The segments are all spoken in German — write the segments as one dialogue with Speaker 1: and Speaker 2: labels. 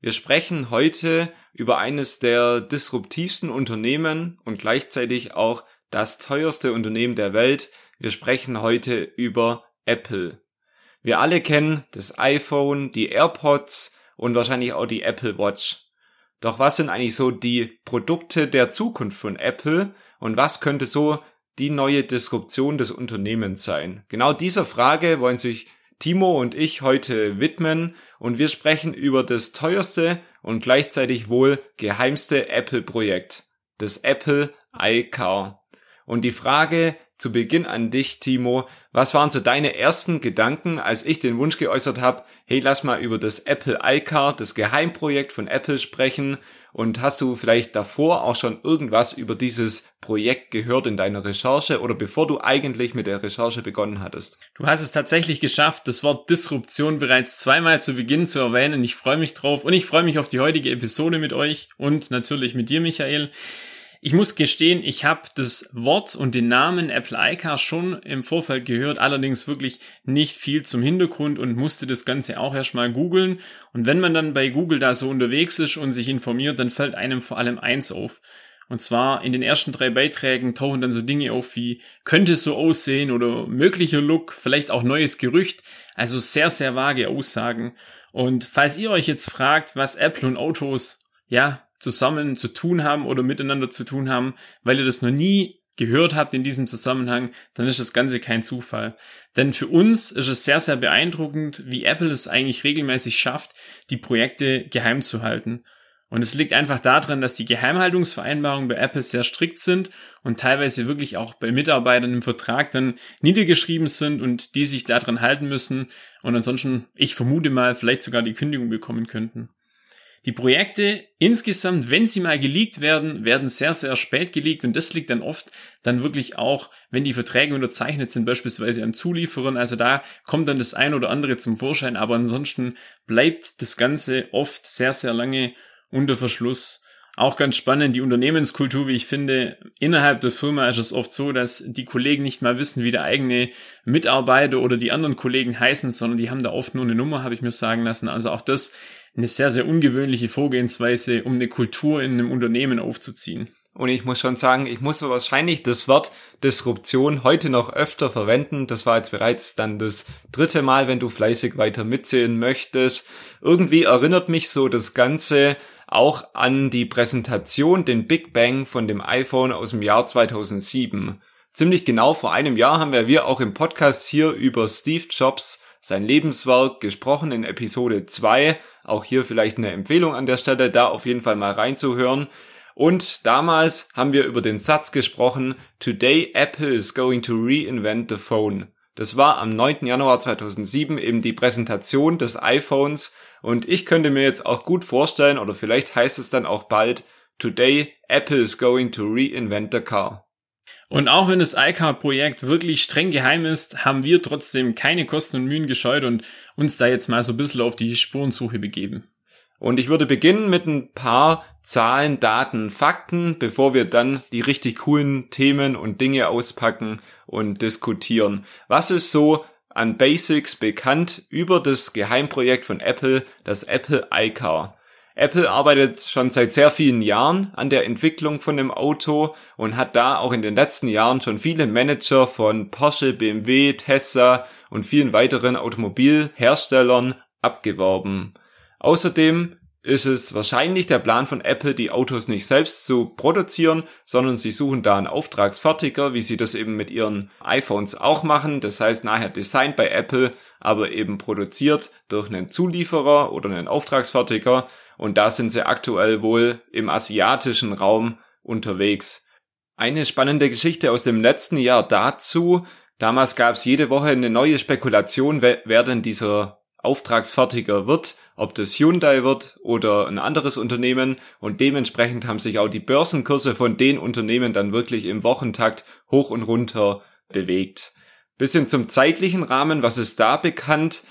Speaker 1: Wir sprechen heute über eines der disruptivsten Unternehmen und gleichzeitig auch das teuerste Unternehmen der Welt. Wir sprechen heute über Apple. Wir alle kennen das iPhone, die AirPods und wahrscheinlich auch die Apple Watch. Doch was sind eigentlich so die Produkte der Zukunft von Apple und was könnte so die neue Disruption des Unternehmens sein? Genau dieser Frage wollen sich Timo und ich heute widmen und wir sprechen über das teuerste und gleichzeitig wohl geheimste Apple-Projekt, das Apple iCar. Und die Frage zu Beginn an dich, Timo, was waren so deine ersten Gedanken, als ich den Wunsch geäußert habe, hey, lass mal über das Apple iCar, das Geheimprojekt von Apple sprechen und hast du vielleicht davor auch schon irgendwas über dieses Projekt gehört in deiner Recherche oder bevor du eigentlich mit der Recherche begonnen hattest?
Speaker 2: Du hast es tatsächlich geschafft, das Wort Disruption bereits zweimal zu Beginn zu erwähnen. Ich freue mich drauf und ich freue mich auf die heutige Episode mit euch und natürlich mit dir, Michael. Ich muss gestehen, ich habe das Wort und den Namen Apple iCar schon im Vorfeld gehört, allerdings wirklich nicht viel zum Hintergrund und musste das Ganze auch erstmal googeln. Und wenn man dann bei Google da so unterwegs ist und sich informiert, dann fällt einem vor allem eins auf. Und zwar in den ersten drei Beiträgen tauchen dann so Dinge auf wie könnte so aussehen oder möglicher Look, vielleicht auch neues Gerücht. Also sehr, sehr vage Aussagen. Und falls ihr euch jetzt fragt, was Apple und Autos, ja, zusammen zu tun haben oder miteinander zu tun haben, weil ihr das noch nie gehört habt in diesem Zusammenhang, dann ist das Ganze kein Zufall. Denn für uns ist es sehr, sehr beeindruckend, wie Apple es eigentlich regelmäßig schafft, die Projekte geheim zu halten. Und es liegt einfach daran, dass die Geheimhaltungsvereinbarungen bei Apple sehr strikt sind und teilweise wirklich auch bei Mitarbeitern im Vertrag dann niedergeschrieben sind und die sich daran halten müssen und ansonsten, ich vermute mal, vielleicht sogar die Kündigung bekommen könnten. Die Projekte insgesamt, wenn sie mal geleakt werden, werden sehr, sehr spät geleakt und das liegt dann oft dann wirklich auch, wenn die Verträge unterzeichnet sind, beispielsweise an Zulieferern. Also da kommt dann das ein oder andere zum Vorschein, aber ansonsten bleibt das Ganze oft sehr, sehr lange unter Verschluss. Auch ganz spannend, die Unternehmenskultur, wie ich finde, innerhalb der Firma ist es oft so, dass die Kollegen nicht mal wissen, wie der eigene Mitarbeiter oder die anderen Kollegen heißen, sondern die haben da oft nur eine Nummer, habe ich mir sagen lassen. Also auch das eine sehr, sehr ungewöhnliche Vorgehensweise, um eine Kultur in einem Unternehmen aufzuziehen.
Speaker 1: Und ich muss schon sagen, ich muss wahrscheinlich das Wort Disruption heute noch öfter verwenden. Das war jetzt bereits dann das dritte Mal, wenn du fleißig weiter mitzählen möchtest. Irgendwie erinnert mich so das Ganze auch an die Präsentation, den Big Bang von dem iPhone aus dem Jahr 2007. Ziemlich genau vor einem Jahr haben wir auch im Podcast hier über Steve Jobs sein Lebenswerk gesprochen in Episode 2. Auch hier vielleicht eine Empfehlung an der Stelle, da auf jeden Fall mal reinzuhören. Und damals haben wir über den Satz gesprochen, Today Apple is going to reinvent the phone. Das war am 9. Januar 2007 eben die Präsentation des iPhones und ich könnte mir jetzt auch gut vorstellen, oder vielleicht heißt es dann auch bald, Today Apple is going to reinvent the car.
Speaker 2: Und auch wenn das iCar-Projekt wirklich streng geheim ist, haben wir trotzdem keine Kosten und Mühen gescheut und uns da jetzt mal so ein bisschen auf die Spurensuche begeben.
Speaker 1: Und ich würde beginnen mit ein paar Zahlen, Daten, Fakten, bevor wir dann die richtig coolen Themen und Dinge auspacken und diskutieren. Was ist so an Basics bekannt über das Geheimprojekt von Apple, das Apple iCar? Apple arbeitet schon seit sehr vielen Jahren an der Entwicklung von dem Auto und hat da auch in den letzten Jahren schon viele Manager von Porsche, BMW, Tesla und vielen weiteren Automobilherstellern abgeworben. Außerdem ist es wahrscheinlich der Plan von Apple, die Autos nicht selbst zu produzieren, sondern sie suchen da einen Auftragsfertiger, wie sie das eben mit ihren iPhones auch machen. Das heißt nachher Design bei Apple, aber eben produziert durch einen Zulieferer oder einen Auftragsfertiger. Und da sind sie aktuell wohl im asiatischen Raum unterwegs. Eine spannende Geschichte aus dem letzten Jahr dazu. Damals gab es jede Woche eine neue Spekulation, wer denn dieser Auftragsfertiger wird, ob das Hyundai wird oder ein anderes Unternehmen und dementsprechend haben sich auch die Börsenkurse von den Unternehmen dann wirklich im Wochentakt hoch und runter bewegt. Bisschen zum zeitlichen Rahmen, was ist da bekannt?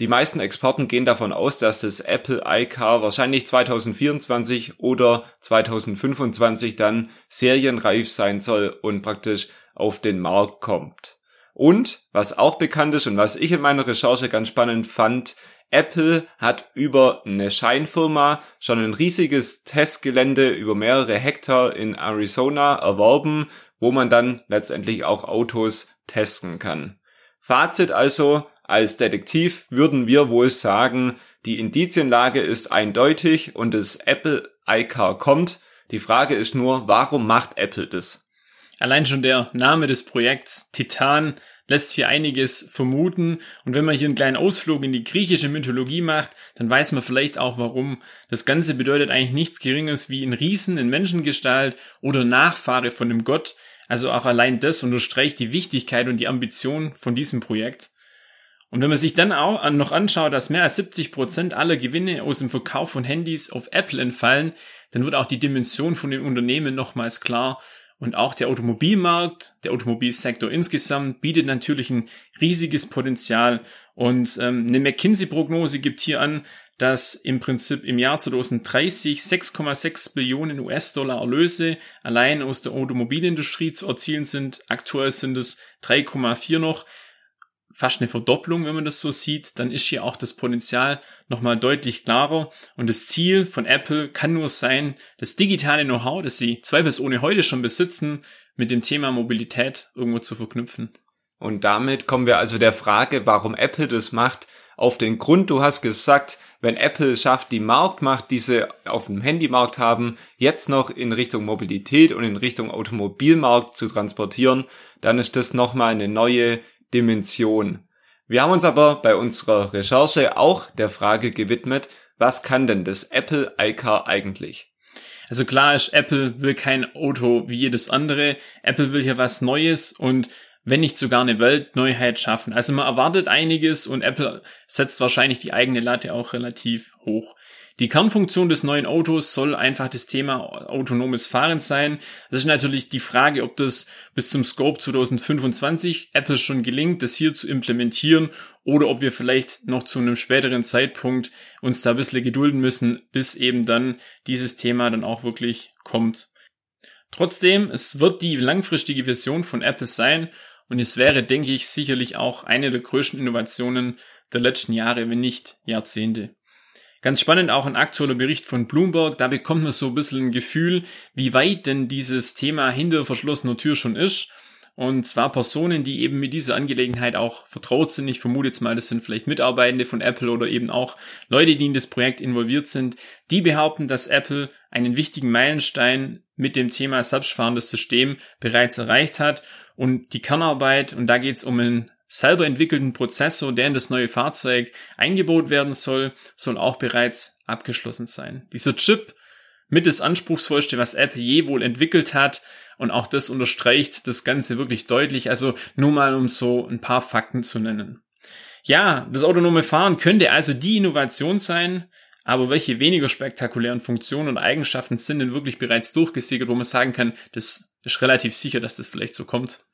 Speaker 1: Die meisten Experten gehen davon aus, dass das Apple iCar wahrscheinlich 2024 oder 2025 dann serienreif sein soll und praktisch auf den Markt kommt. Und was auch bekannt ist und was ich in meiner Recherche ganz spannend fand, Apple hat über eine Scheinfirma schon ein riesiges Testgelände über mehrere Hektar in Arizona erworben, wo man dann letztendlich auch Autos testen kann. Fazit also, als Detektiv würden wir wohl sagen, die Indizienlage ist eindeutig und das Apple iCar kommt. Die Frage ist nur, warum macht Apple das?
Speaker 2: Allein schon der Name des Projekts Titan lässt hier einiges vermuten. Und wenn man hier einen kleinen Ausflug in die griechische Mythologie macht, dann weiß man vielleicht auch warum. Das Ganze bedeutet eigentlich nichts Geringes wie ein Riesen in Menschengestalt oder Nachfahre von dem Gott. Also auch allein das unterstreicht die Wichtigkeit und die Ambition von diesem Projekt. Und wenn man sich dann auch noch anschaut, dass mehr als 70 Prozent aller Gewinne aus dem Verkauf von Handys auf Apple entfallen, dann wird auch die Dimension von den Unternehmen nochmals klar. Und auch der Automobilmarkt, der Automobilsektor insgesamt bietet natürlich ein riesiges Potenzial. Und ähm, eine McKinsey-Prognose gibt hier an, dass im Prinzip im Jahr 2030 6,6 Billionen US-Dollar Erlöse allein aus der Automobilindustrie zu erzielen sind. Aktuell sind es 3,4 noch fast eine Verdopplung, wenn man das so sieht, dann ist hier auch das Potenzial nochmal deutlich klarer. Und das Ziel von Apple kann nur sein, das digitale Know-how, das sie zweifelsohne heute schon besitzen, mit dem Thema Mobilität irgendwo zu verknüpfen.
Speaker 1: Und damit kommen wir also der Frage, warum Apple das macht, auf den Grund. Du hast gesagt, wenn Apple schafft, die Marktmacht, die sie auf dem Handymarkt haben, jetzt noch in Richtung Mobilität und in Richtung Automobilmarkt zu transportieren, dann ist das nochmal eine neue Dimension. Wir haben uns aber bei unserer Recherche auch der Frage gewidmet, was kann denn das Apple iCar eigentlich?
Speaker 2: Also klar ist, Apple will kein Auto wie jedes andere. Apple will hier was Neues und wenn nicht sogar eine Weltneuheit schaffen. Also man erwartet einiges und Apple setzt wahrscheinlich die eigene Latte auch relativ hoch. Die Kernfunktion des neuen Autos soll einfach das Thema autonomes Fahren sein. Das ist natürlich die Frage, ob das bis zum Scope 2025 Apple schon gelingt, das hier zu implementieren oder ob wir vielleicht noch zu einem späteren Zeitpunkt uns da ein bisschen gedulden müssen, bis eben dann dieses Thema dann auch wirklich kommt. Trotzdem, es wird die langfristige Version von Apple sein und es wäre, denke ich, sicherlich auch eine der größten Innovationen der letzten Jahre, wenn nicht Jahrzehnte. Ganz spannend auch ein aktueller Bericht von Bloomberg, da bekommt man so ein bisschen ein Gefühl, wie weit denn dieses Thema hinter verschlossener Tür schon ist. Und zwar Personen, die eben mit dieser Angelegenheit auch vertraut sind. Ich vermute jetzt mal, das sind vielleicht Mitarbeitende von Apple oder eben auch Leute, die in das Projekt involviert sind. Die behaupten, dass Apple einen wichtigen Meilenstein mit dem Thema selbstfahrendes System bereits erreicht hat. Und die Kernarbeit, und da geht es um ein selber entwickelten Prozessor, der in das neue Fahrzeug eingebaut werden soll, soll auch bereits abgeschlossen sein. Dieser Chip mit das anspruchsvollste, was Apple je wohl entwickelt hat. Und auch das unterstreicht das Ganze wirklich deutlich. Also nur mal, um so ein paar Fakten zu nennen. Ja, das autonome Fahren könnte also die Innovation sein, aber welche weniger spektakulären Funktionen und Eigenschaften sind denn wirklich bereits durchgesickert, wo man sagen kann, das ist relativ sicher, dass das vielleicht so kommt?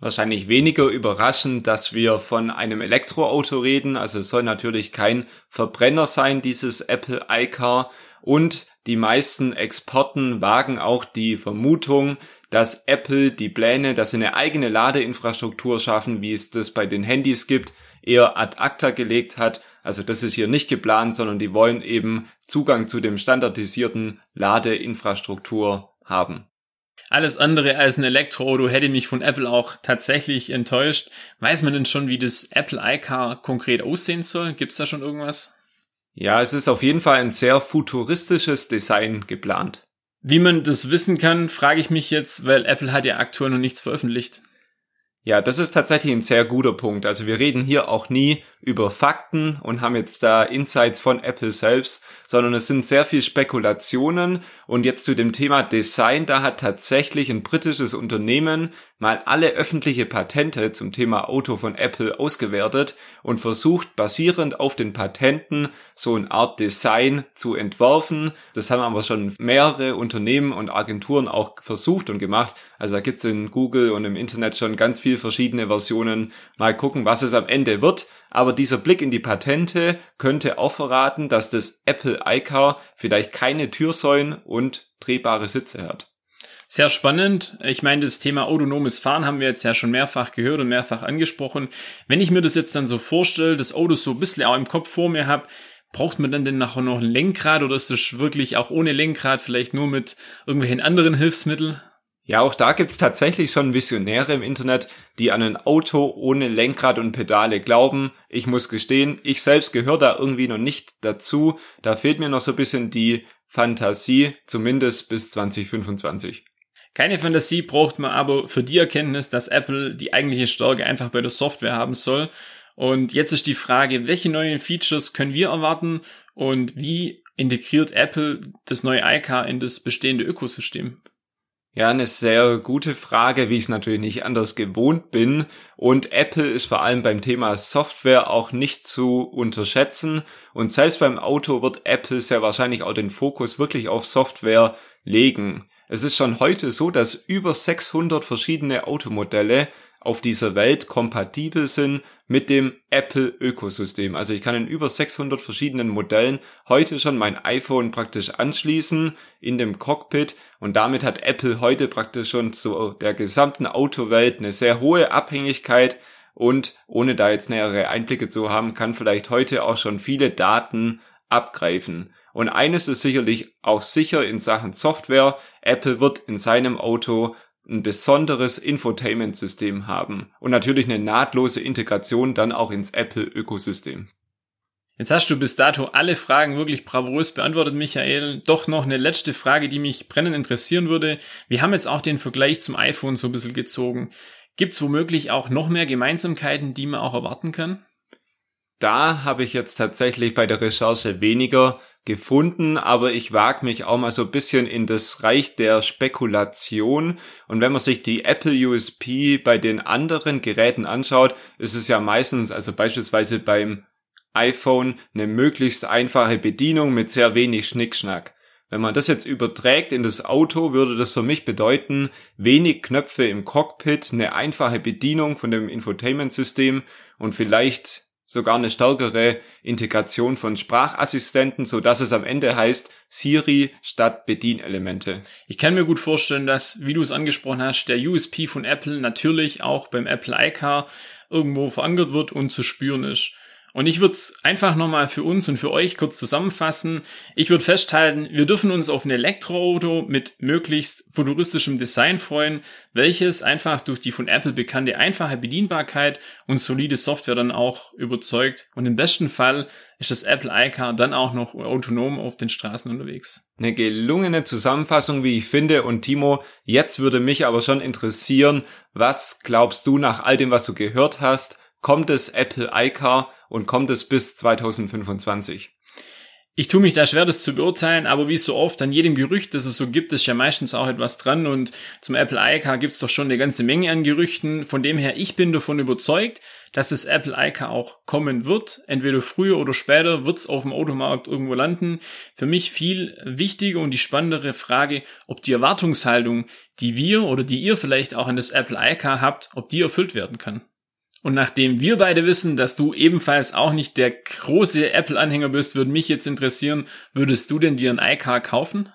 Speaker 1: Wahrscheinlich weniger überraschend, dass wir von einem Elektroauto reden. Also es soll natürlich kein Verbrenner sein, dieses Apple iCar. Und die meisten Experten wagen auch die Vermutung, dass Apple die Pläne, dass sie eine eigene Ladeinfrastruktur schaffen, wie es das bei den Handys gibt, eher ad acta gelegt hat. Also das ist hier nicht geplant, sondern die wollen eben Zugang zu dem standardisierten Ladeinfrastruktur haben.
Speaker 2: Alles andere als ein Elektroauto hätte mich von Apple auch tatsächlich enttäuscht. Weiß man denn schon, wie das Apple iCar konkret aussehen soll? Gibt's da schon irgendwas?
Speaker 1: Ja, es ist auf jeden Fall ein sehr futuristisches Design geplant.
Speaker 2: Wie man das wissen kann, frage ich mich jetzt, weil Apple hat ja aktuell noch nichts veröffentlicht.
Speaker 1: Ja, das ist tatsächlich ein sehr guter Punkt. Also wir reden hier auch nie über Fakten und haben jetzt da Insights von Apple selbst, sondern es sind sehr viel Spekulationen. Und jetzt zu dem Thema Design, da hat tatsächlich ein britisches Unternehmen mal alle öffentliche Patente zum Thema Auto von Apple ausgewertet und versucht basierend auf den Patenten so eine Art Design zu entwerfen. Das haben aber schon mehrere Unternehmen und Agenturen auch versucht und gemacht. Also da gibt's in Google und im Internet schon ganz viel verschiedene Versionen. Mal gucken, was es am Ende wird. Aber dieser Blick in die Patente könnte auch verraten, dass das Apple iCar vielleicht keine Türsäulen und drehbare Sitze hat.
Speaker 2: Sehr spannend. Ich meine, das Thema autonomes Fahren haben wir jetzt ja schon mehrfach gehört und mehrfach angesprochen. Wenn ich mir das jetzt dann so vorstelle, das Auto so ein bisschen auch im Kopf vor mir habe, braucht man dann denn nachher noch ein Lenkrad oder ist das wirklich auch ohne Lenkrad, vielleicht nur mit irgendwelchen anderen Hilfsmitteln?
Speaker 1: Ja, auch da gibt's tatsächlich schon Visionäre im Internet, die an ein Auto ohne Lenkrad und Pedale glauben. Ich muss gestehen, ich selbst gehöre da irgendwie noch nicht dazu. Da fehlt mir noch so ein bisschen die Fantasie, zumindest bis 2025.
Speaker 2: Keine Fantasie braucht man aber für die Erkenntnis, dass Apple die eigentliche Stärke einfach bei der Software haben soll. Und jetzt ist die Frage, welche neuen Features können wir erwarten und wie integriert Apple das neue iCar in das bestehende Ökosystem?
Speaker 1: Ja, eine sehr gute Frage, wie ich es natürlich nicht anders gewohnt bin. Und Apple ist vor allem beim Thema Software auch nicht zu unterschätzen. Und selbst beim Auto wird Apple sehr wahrscheinlich auch den Fokus wirklich auf Software legen. Es ist schon heute so, dass über 600 verschiedene Automodelle auf dieser Welt kompatibel sind mit dem Apple-Ökosystem. Also ich kann in über 600 verschiedenen Modellen heute schon mein iPhone praktisch anschließen in dem Cockpit und damit hat Apple heute praktisch schon zu der gesamten Autowelt eine sehr hohe Abhängigkeit und ohne da jetzt nähere Einblicke zu haben, kann vielleicht heute auch schon viele Daten abgreifen. Und eines ist sicherlich auch sicher in Sachen Software. Apple wird in seinem Auto ein besonderes Infotainment-System haben und natürlich eine nahtlose Integration dann auch ins Apple-Ökosystem.
Speaker 2: Jetzt hast du bis dato alle Fragen wirklich bravourös beantwortet, Michael. Doch noch eine letzte Frage, die mich brennend interessieren würde. Wir haben jetzt auch den Vergleich zum iPhone so ein bisschen gezogen. Gibt es womöglich auch noch mehr Gemeinsamkeiten, die man auch erwarten kann?
Speaker 1: Da habe ich jetzt tatsächlich bei der Recherche weniger gefunden, aber ich wage mich auch mal so ein bisschen in das Reich der Spekulation. Und wenn man sich die Apple USP bei den anderen Geräten anschaut, ist es ja meistens, also beispielsweise beim iPhone, eine möglichst einfache Bedienung mit sehr wenig Schnickschnack. Wenn man das jetzt überträgt in das Auto, würde das für mich bedeuten, wenig Knöpfe im Cockpit, eine einfache Bedienung von dem Infotainment-System und vielleicht sogar eine stärkere Integration von Sprachassistenten, so dass es am Ende heißt Siri statt Bedienelemente.
Speaker 2: Ich kann mir gut vorstellen, dass, wie du es angesprochen hast, der USP von Apple natürlich auch beim Apple iCar irgendwo verankert wird und zu spüren ist. Und ich würde es einfach nochmal für uns und für euch kurz zusammenfassen. Ich würde festhalten, wir dürfen uns auf ein Elektroauto mit möglichst futuristischem Design freuen, welches einfach durch die von Apple bekannte einfache Bedienbarkeit und solide Software dann auch überzeugt. Und im besten Fall ist das Apple iCar dann auch noch autonom auf den Straßen unterwegs.
Speaker 1: Eine gelungene Zusammenfassung, wie ich finde. Und Timo, jetzt würde mich aber schon interessieren, was glaubst du nach all dem, was du gehört hast? Kommt das Apple iCar und kommt es bis 2025?
Speaker 2: Ich tue mich da schwer, das zu beurteilen, aber wie so oft an jedem Gerücht, das es so gibt, ist ja meistens auch etwas dran und zum Apple iCar gibt es doch schon eine ganze Menge an Gerüchten. Von dem her, ich bin davon überzeugt, dass das Apple iCar auch kommen wird. Entweder früher oder später wird es auf dem Automarkt irgendwo landen. Für mich viel wichtiger und die spannendere Frage, ob die Erwartungshaltung, die wir oder die ihr vielleicht auch an das Apple iCar habt, ob die erfüllt werden kann. Und nachdem wir beide wissen, dass du ebenfalls auch nicht der große Apple-Anhänger bist, würde mich jetzt interessieren, würdest du denn dir ein iCar kaufen?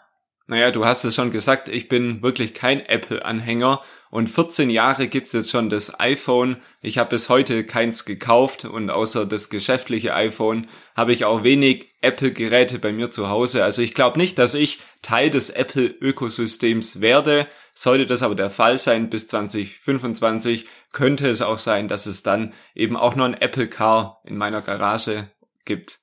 Speaker 1: Naja, du hast es schon gesagt, ich bin wirklich kein Apple-Anhänger und 14 Jahre gibt's jetzt schon das iPhone. Ich habe bis heute keins gekauft und außer das geschäftliche iPhone habe ich auch wenig Apple-Geräte bei mir zu Hause. Also ich glaube nicht, dass ich Teil des Apple-Ökosystems werde. Sollte das aber der Fall sein bis 2025, könnte es auch sein, dass es dann eben auch noch ein Apple Car in meiner Garage gibt.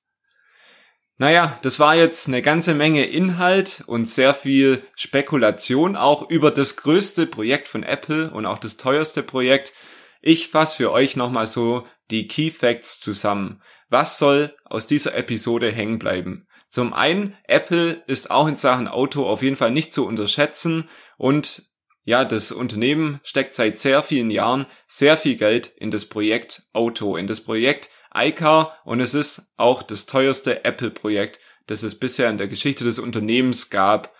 Speaker 1: Naja, das war jetzt eine ganze Menge Inhalt und sehr viel Spekulation auch über das größte Projekt von Apple und auch das teuerste Projekt. Ich fasse für euch nochmal so die Key Facts zusammen. Was soll aus dieser Episode hängen bleiben? Zum einen, Apple ist auch in Sachen Auto auf jeden Fall nicht zu unterschätzen und ja, das Unternehmen steckt seit sehr vielen Jahren sehr viel Geld in das Projekt Auto, in das Projekt iCar und es ist auch das teuerste Apple-Projekt, das es bisher in der Geschichte des Unternehmens gab.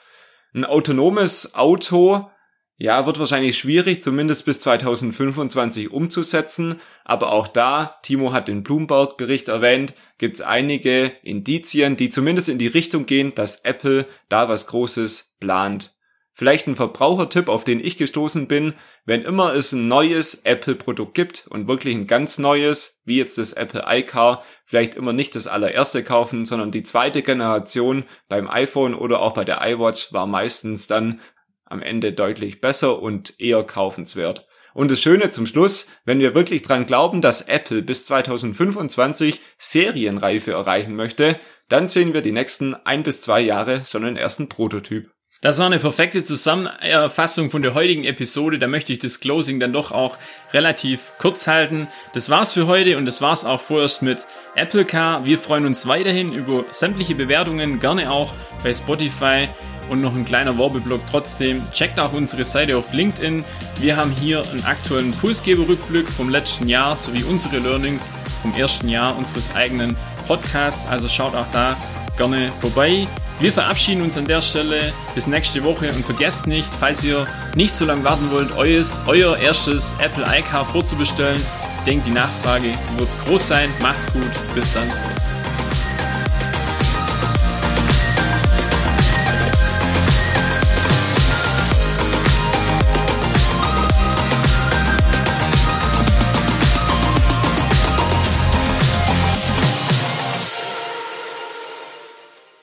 Speaker 1: Ein autonomes Auto, ja, wird wahrscheinlich schwierig, zumindest bis 2025 umzusetzen, aber auch da, Timo hat den Bloomberg-Bericht erwähnt, gibt es einige Indizien, die zumindest in die Richtung gehen, dass Apple da was Großes plant. Vielleicht ein Verbrauchertipp, auf den ich gestoßen bin, wenn immer es ein neues Apple-Produkt gibt und wirklich ein ganz neues, wie jetzt das Apple iCar, vielleicht immer nicht das allererste kaufen, sondern die zweite Generation beim iPhone oder auch bei der iWatch war meistens dann am Ende deutlich besser und eher kaufenswert. Und das Schöne zum Schluss, wenn wir wirklich dran glauben, dass Apple bis 2025 Serienreife erreichen möchte, dann sehen wir die nächsten ein bis zwei Jahre schon einen ersten Prototyp.
Speaker 2: Das war eine perfekte Zusammenfassung von der heutigen Episode. Da möchte ich das Closing dann doch auch relativ kurz halten. Das war's für heute und das war's auch vorerst mit Apple Car. Wir freuen uns weiterhin über sämtliche Bewertungen, gerne auch bei Spotify. Und noch ein kleiner Werbeblock trotzdem. Checkt auch unsere Seite auf LinkedIn. Wir haben hier einen aktuellen Pulsgeber-Rückblick vom letzten Jahr sowie unsere Learnings vom ersten Jahr unseres eigenen Podcasts. Also schaut auch da gerne vorbei. Wir verabschieden uns an der Stelle bis nächste Woche und vergesst nicht, falls ihr nicht so lange warten wollt, euer, euer erstes Apple iCar vorzubestellen. Ich denke, die Nachfrage wird groß sein. Macht's gut. Bis dann.